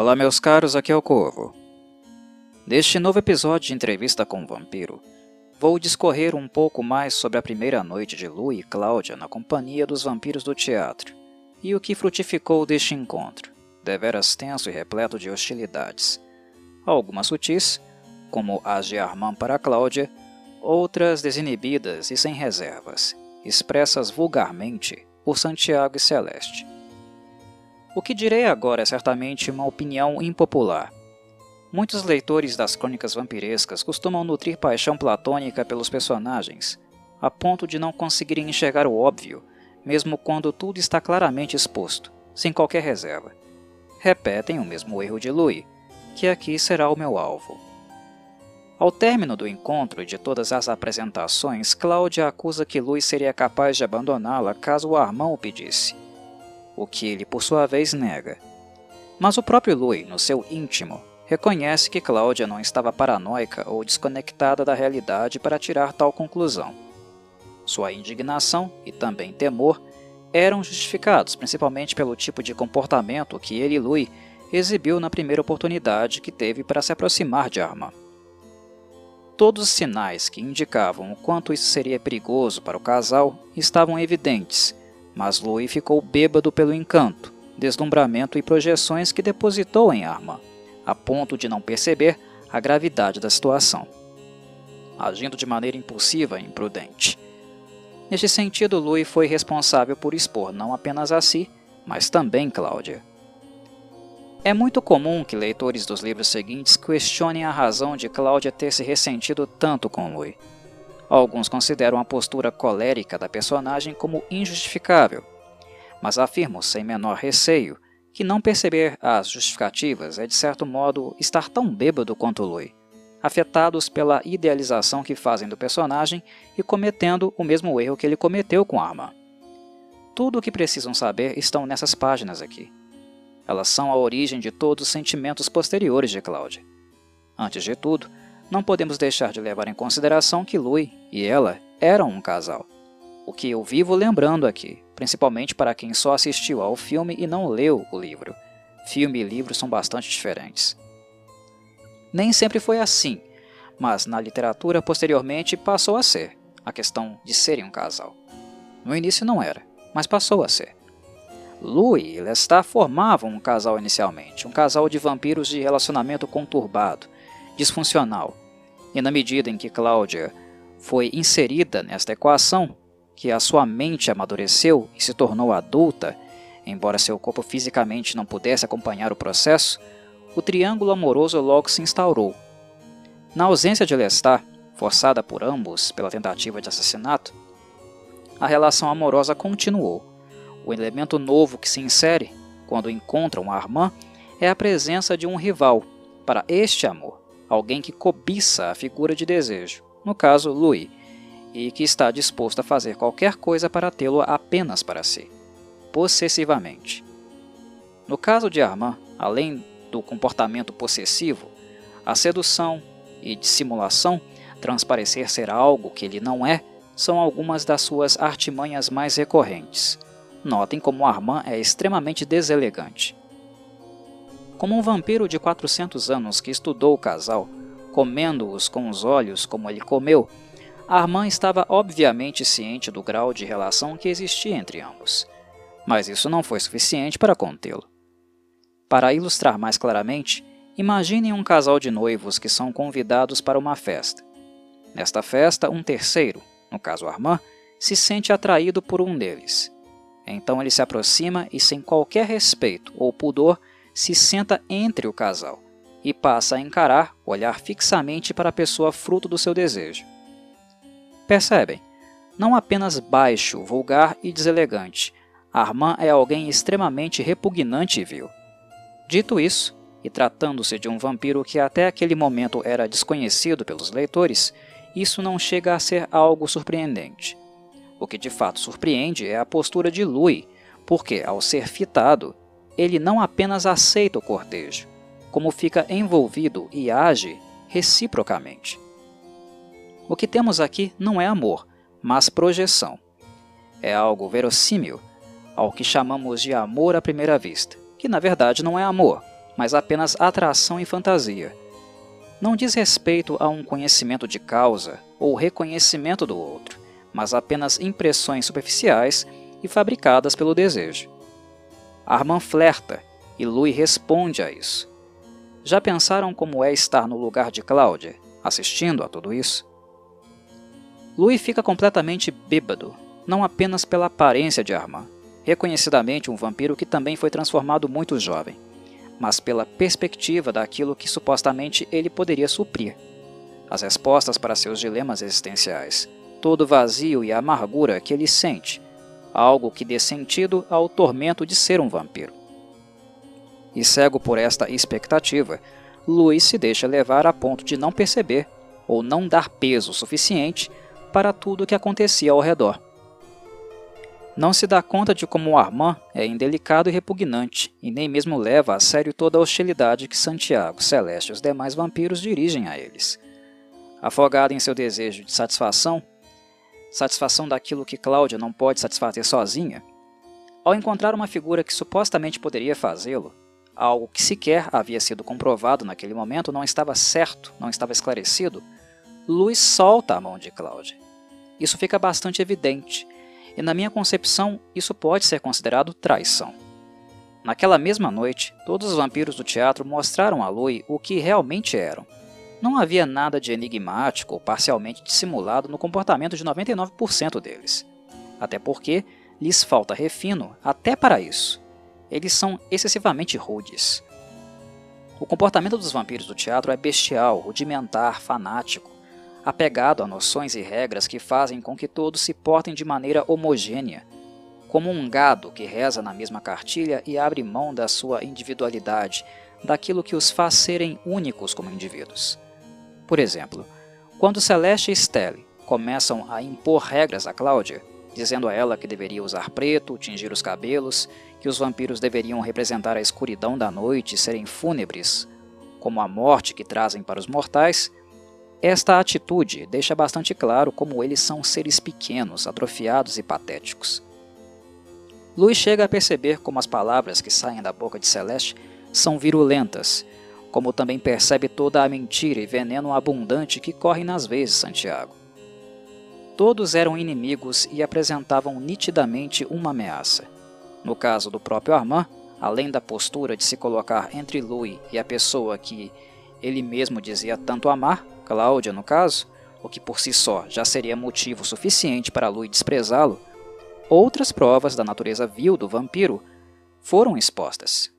Olá, meus caros, aqui é o Corvo. Neste novo episódio de Entrevista com o Vampiro, vou discorrer um pouco mais sobre a primeira noite de Lu e Cláudia na companhia dos vampiros do teatro e o que frutificou deste encontro, deveras tenso e repleto de hostilidades. Algumas sutis, como as de Armand para Cláudia, outras desinibidas e sem reservas, expressas vulgarmente por Santiago e Celeste. O que direi agora é certamente uma opinião impopular. Muitos leitores das crônicas vampirescas costumam nutrir paixão platônica pelos personagens, a ponto de não conseguirem enxergar o óbvio, mesmo quando tudo está claramente exposto, sem qualquer reserva. Repetem o mesmo erro de Louis, que aqui será o meu alvo. Ao término do encontro e de todas as apresentações, Cláudia acusa que Louis seria capaz de abandoná-la caso o Armand o pedisse o que ele por sua vez nega. Mas o próprio Louis, no seu íntimo, reconhece que Cláudia não estava paranoica ou desconectada da realidade para tirar tal conclusão. Sua indignação e também temor eram justificados principalmente pelo tipo de comportamento que ele Louis exibiu na primeira oportunidade que teve para se aproximar de Armand. Todos os sinais que indicavam o quanto isso seria perigoso para o casal estavam evidentes mas Louis ficou bêbado pelo encanto, deslumbramento e projeções que depositou em Arma, a ponto de não perceber a gravidade da situação. Agindo de maneira impulsiva e imprudente. Neste sentido, Louis foi responsável por expor não apenas a si, mas também Cláudia. É muito comum que leitores dos livros seguintes questionem a razão de Cláudia ter se ressentido tanto com Louis. Alguns consideram a postura colérica da personagem como injustificável, mas afirmo sem menor receio que não perceber as justificativas é de certo modo estar tão bêbado quanto Lui, afetados pela idealização que fazem do personagem e cometendo o mesmo erro que ele cometeu com Arma. Tudo o que precisam saber estão nessas páginas aqui. Elas são a origem de todos os sentimentos posteriores de Cláudia. Antes de tudo, não podemos deixar de levar em consideração que Louis e ela eram um casal. O que eu vivo lembrando aqui, principalmente para quem só assistiu ao filme e não leu o livro. Filme e livro são bastante diferentes. Nem sempre foi assim, mas na literatura posteriormente passou a ser, a questão de serem um casal. No início não era, mas passou a ser. Louis e Lestat formavam um casal inicialmente, um casal de vampiros de relacionamento conturbado, disfuncional, e na medida em que Cláudia foi inserida nesta equação, que a sua mente amadureceu e se tornou adulta, embora seu corpo fisicamente não pudesse acompanhar o processo, o triângulo amoroso logo se instaurou. Na ausência de Lestat, forçada por ambos pela tentativa de assassinato, a relação amorosa continuou. O elemento novo que se insere, quando encontram Armand, é a presença de um rival para este amor alguém que cobiça a figura de desejo, no caso Louis, e que está disposto a fazer qualquer coisa para tê-lo apenas para si, possessivamente. No caso de Armand, além do comportamento possessivo, a sedução e dissimulação, transparecer ser algo que ele não é, são algumas das suas artimanhas mais recorrentes. Notem como Armand é extremamente deselegante. Como um vampiro de 400 anos que estudou o casal, comendo-os com os olhos como ele comeu, Armand estava obviamente ciente do grau de relação que existia entre ambos. Mas isso não foi suficiente para contê-lo. Para ilustrar mais claramente, imaginem um casal de noivos que são convidados para uma festa. Nesta festa, um terceiro, no caso Armand, se sente atraído por um deles. Então ele se aproxima e, sem qualquer respeito ou pudor, se senta entre o casal e passa a encarar, olhar fixamente para a pessoa fruto do seu desejo. Percebem? Não apenas baixo, vulgar e deselegante, Armand é alguém extremamente repugnante e vil. Dito isso, e tratando-se de um vampiro que até aquele momento era desconhecido pelos leitores, isso não chega a ser algo surpreendente. O que de fato surpreende é a postura de Louis, porque, ao ser fitado, ele não apenas aceita o cortejo, como fica envolvido e age reciprocamente. O que temos aqui não é amor, mas projeção. É algo verossímil, ao que chamamos de amor à primeira vista, que na verdade não é amor, mas apenas atração e fantasia. Não diz respeito a um conhecimento de causa ou reconhecimento do outro, mas apenas impressões superficiais e fabricadas pelo desejo. Armand flerta e Louis responde a isso. Já pensaram como é estar no lugar de Cláudia, assistindo a tudo isso? Louis fica completamente bêbado, não apenas pela aparência de Armand, reconhecidamente um vampiro que também foi transformado muito jovem, mas pela perspectiva daquilo que supostamente ele poderia suprir. As respostas para seus dilemas existenciais, todo o vazio e a amargura que ele sente, algo que dê sentido ao tormento de ser um vampiro. E cego por esta expectativa, Luiz se deixa levar a ponto de não perceber ou não dar peso suficiente para tudo o que acontecia ao redor. Não se dá conta de como Armand é indelicado e repugnante, e nem mesmo leva a sério toda a hostilidade que Santiago, Celeste e os demais vampiros dirigem a eles. Afogado em seu desejo de satisfação, satisfação daquilo que Cláudia não pode satisfazer sozinha, ao encontrar uma figura que supostamente poderia fazê-lo, algo que sequer havia sido comprovado naquele momento não estava certo, não estava esclarecido, Luiz solta a mão de Cláudia. Isso fica bastante evidente, e na minha concepção isso pode ser considerado traição. Naquela mesma noite, todos os vampiros do teatro mostraram a Lui o que realmente eram. Não havia nada de enigmático ou parcialmente dissimulado no comportamento de 99% deles. Até porque lhes falta refino até para isso. Eles são excessivamente rudes. O comportamento dos vampiros do teatro é bestial, rudimentar, fanático apegado a noções e regras que fazem com que todos se portem de maneira homogênea, como um gado que reza na mesma cartilha e abre mão da sua individualidade, daquilo que os faz serem únicos como indivíduos. Por exemplo, quando Celeste e Stelle começam a impor regras a Cláudia, dizendo a ela que deveria usar preto, tingir os cabelos, que os vampiros deveriam representar a escuridão da noite e serem fúnebres, como a morte que trazem para os mortais, esta atitude deixa bastante claro como eles são seres pequenos, atrofiados e patéticos. Luiz chega a perceber como as palavras que saem da boca de Celeste são virulentas, como também percebe toda a mentira e veneno abundante que corre nas de Santiago. Todos eram inimigos e apresentavam nitidamente uma ameaça. No caso do próprio Armand, além da postura de se colocar entre Louis e a pessoa que ele mesmo dizia tanto amar, Cláudia no caso, o que por si só já seria motivo suficiente para Lui desprezá-lo, outras provas da natureza vil do vampiro foram expostas.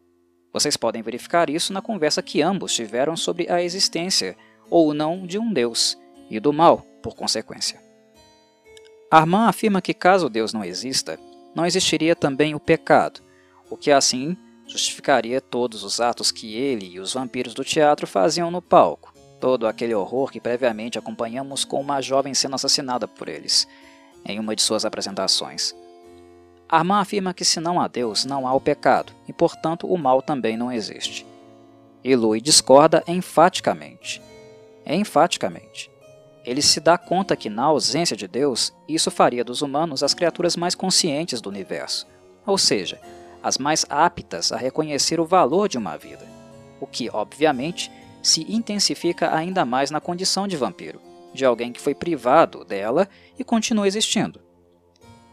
Vocês podem verificar isso na conversa que ambos tiveram sobre a existência ou não de um Deus e do mal, por consequência. Armand afirma que caso Deus não exista, não existiria também o pecado, o que assim justificaria todos os atos que ele e os vampiros do teatro faziam no palco todo aquele horror que previamente acompanhamos com uma jovem sendo assassinada por eles, em uma de suas apresentações. Armand afirma que se não há Deus, não há o pecado, e portanto o mal também não existe. E Louis discorda enfaticamente. Enfaticamente. Ele se dá conta que, na ausência de Deus, isso faria dos humanos as criaturas mais conscientes do universo, ou seja, as mais aptas a reconhecer o valor de uma vida, o que, obviamente, se intensifica ainda mais na condição de vampiro, de alguém que foi privado dela e continua existindo.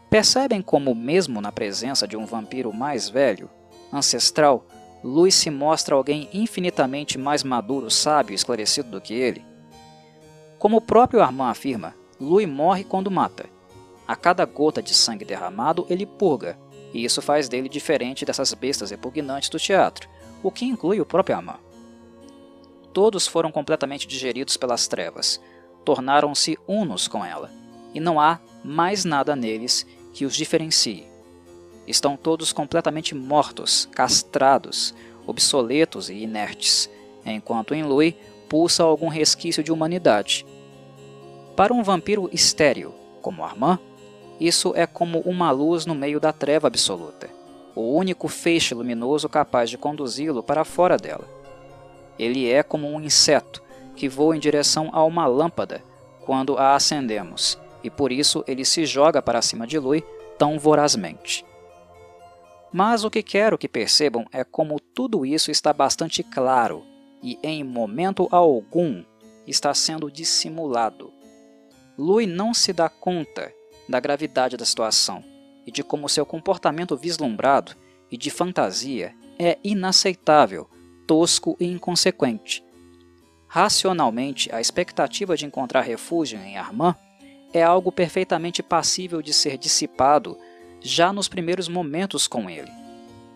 Percebem como, mesmo na presença de um vampiro mais velho, ancestral, Luis se mostra alguém infinitamente mais maduro, sábio e esclarecido do que ele? Como o próprio Armand afirma, Louis morre quando mata. A cada gota de sangue derramado, ele purga, e isso faz dele diferente dessas bestas repugnantes do teatro, o que inclui o próprio Armand todos foram completamente digeridos pelas trevas, tornaram-se unos com ela, e não há mais nada neles que os diferencie. Estão todos completamente mortos, castrados, obsoletos e inertes, enquanto em Lui pulsa algum resquício de humanidade. Para um vampiro estéril, como Armand, isso é como uma luz no meio da treva absoluta, o único feixe luminoso capaz de conduzi-lo para fora dela. Ele é como um inseto que voa em direção a uma lâmpada quando a acendemos, e por isso ele se joga para cima de Lui tão vorazmente. Mas o que quero que percebam é como tudo isso está bastante claro e, em momento algum, está sendo dissimulado. Louis não se dá conta da gravidade da situação e de como seu comportamento vislumbrado e de fantasia é inaceitável, tosco e inconsequente. Racionalmente, a expectativa de encontrar refúgio em Armand é algo perfeitamente passível de ser dissipado já nos primeiros momentos com ele.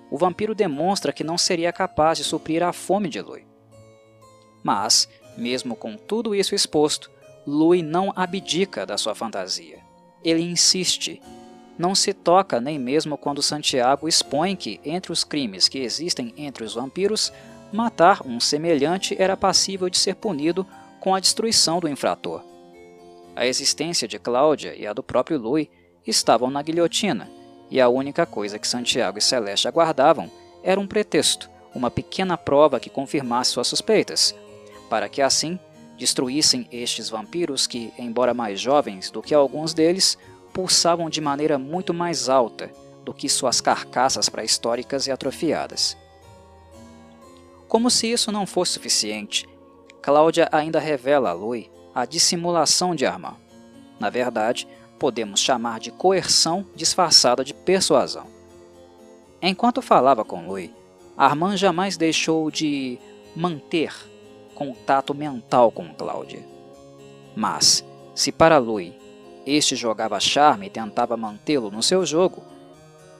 O vampiro demonstra que não seria capaz de suprir a fome de Louis. Mas, mesmo com tudo isso exposto, Louis não abdica da sua fantasia. Ele insiste. Não se toca nem mesmo quando Santiago expõe que, entre os crimes que existem entre os vampiros, matar um semelhante era passível de ser punido com a destruição do infrator. A existência de Cláudia e a do próprio Louis estavam na guilhotina, e a única coisa que Santiago e Celeste aguardavam era um pretexto, uma pequena prova que confirmasse suas suspeitas, para que assim destruíssem estes vampiros que, embora mais jovens do que alguns deles, pulsavam de maneira muito mais alta do que suas carcaças pré-históricas e atrofiadas. Como se isso não fosse suficiente, Cláudia ainda revela a Louis a dissimulação de Armand. Na verdade, podemos chamar de coerção disfarçada de persuasão. Enquanto falava com Louis, Armand jamais deixou de manter contato mental com Cláudia. Mas, se para Louis este jogava charme e tentava mantê-lo no seu jogo,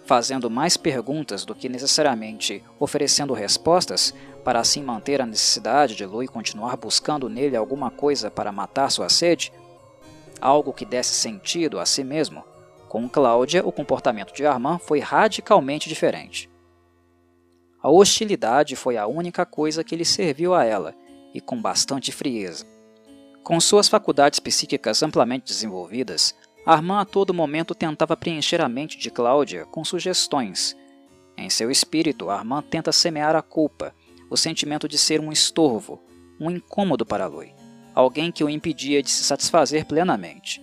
fazendo mais perguntas do que necessariamente oferecendo respostas, para assim manter a necessidade de Louis continuar buscando nele alguma coisa para matar sua sede, algo que desse sentido a si mesmo, com Cláudia o comportamento de Armand foi radicalmente diferente. A hostilidade foi a única coisa que lhe serviu a ela, e com bastante frieza. Com suas faculdades psíquicas amplamente desenvolvidas, Armand a todo momento tentava preencher a mente de Cláudia com sugestões. Em seu espírito, Armand tenta semear a culpa, o sentimento de ser um estorvo, um incômodo para Louis alguém que o impedia de se satisfazer plenamente.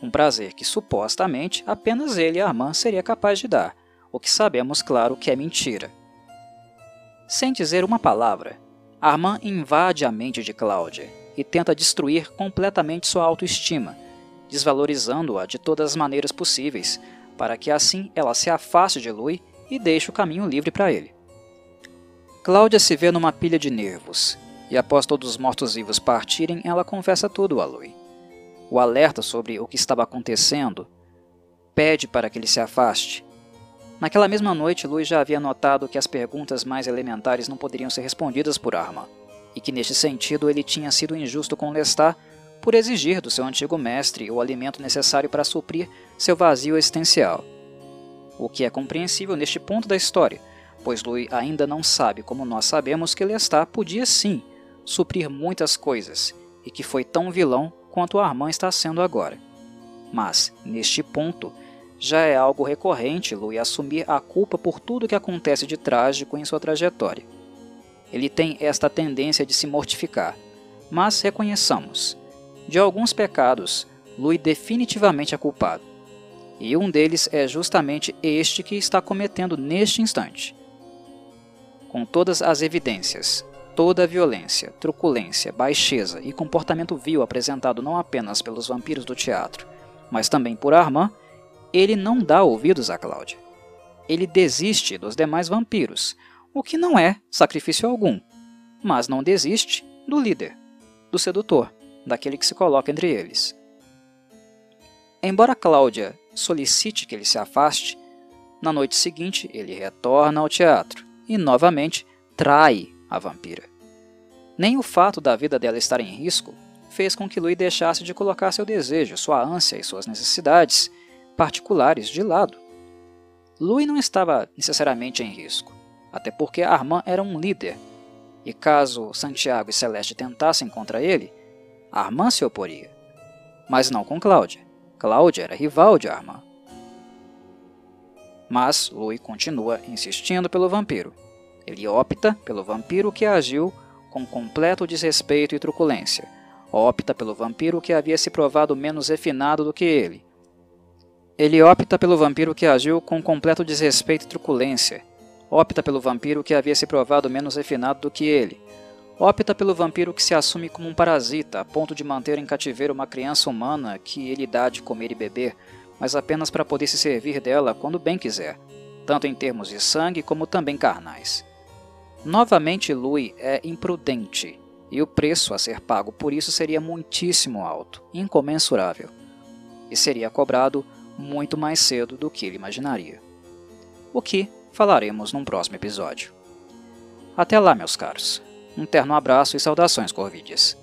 Um prazer que supostamente apenas ele e Armand seria capaz de dar, o que sabemos claro que é mentira. Sem dizer uma palavra, Armand invade a mente de Cláudia e tenta destruir completamente sua autoestima, desvalorizando-a de todas as maneiras possíveis, para que assim ela se afaste de Louis e deixe o caminho livre para ele. Cláudia se vê numa pilha de nervos e após todos os mortos-vivos partirem, ela confessa tudo a Louis. O alerta sobre o que estava acontecendo, pede para que ele se afaste. Naquela mesma noite, Louis já havia notado que as perguntas mais elementares não poderiam ser respondidas por Arma, e que neste sentido ele tinha sido injusto com Lestat por exigir do seu antigo mestre o alimento necessário para suprir seu vazio existencial. O que é compreensível neste ponto da história, pois Louis ainda não sabe como nós sabemos que Lestat podia sim suprir muitas coisas e que foi tão vilão quanto Armand está sendo agora. Mas, neste ponto, já é algo recorrente Louis assumir a culpa por tudo que acontece de trágico em sua trajetória. Ele tem esta tendência de se mortificar, mas reconheçamos, de alguns pecados, Louis definitivamente é culpado. E um deles é justamente este que está cometendo neste instante. Com todas as evidências, Toda a violência, truculência, baixeza e comportamento vil apresentado não apenas pelos vampiros do teatro, mas também por Armand, ele não dá ouvidos a Cláudia. Ele desiste dos demais vampiros, o que não é sacrifício algum, mas não desiste do líder, do sedutor, daquele que se coloca entre eles. Embora Cláudia solicite que ele se afaste, na noite seguinte ele retorna ao teatro e novamente trai a vampira. Nem o fato da vida dela estar em risco fez com que Louis deixasse de colocar seu desejo, sua ânsia e suas necessidades particulares de lado. Louis não estava necessariamente em risco, até porque Armand era um líder, e caso Santiago e Celeste tentassem contra ele, Armand se oporia. Mas não com Cláudia. Cláudia era rival de Armand. Mas Louis continua insistindo pelo vampiro. Ele opta pelo vampiro que agiu com completo desrespeito e truculência. Opta pelo vampiro que havia se provado menos refinado do que ele. Ele opta pelo vampiro que agiu com completo desrespeito e truculência. Opta pelo vampiro que havia se provado menos refinado do que ele. Opta pelo vampiro que se assume como um parasita, a ponto de manter em cativeiro uma criança humana que ele dá de comer e beber, mas apenas para poder se servir dela quando bem quiser, tanto em termos de sangue como também carnais. Novamente, Louis é imprudente, e o preço a ser pago por isso seria muitíssimo alto, incomensurável, e seria cobrado muito mais cedo do que ele imaginaria. O que falaremos num próximo episódio. Até lá, meus caros. Um terno abraço e saudações, Corvides.